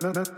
Mm-hmm.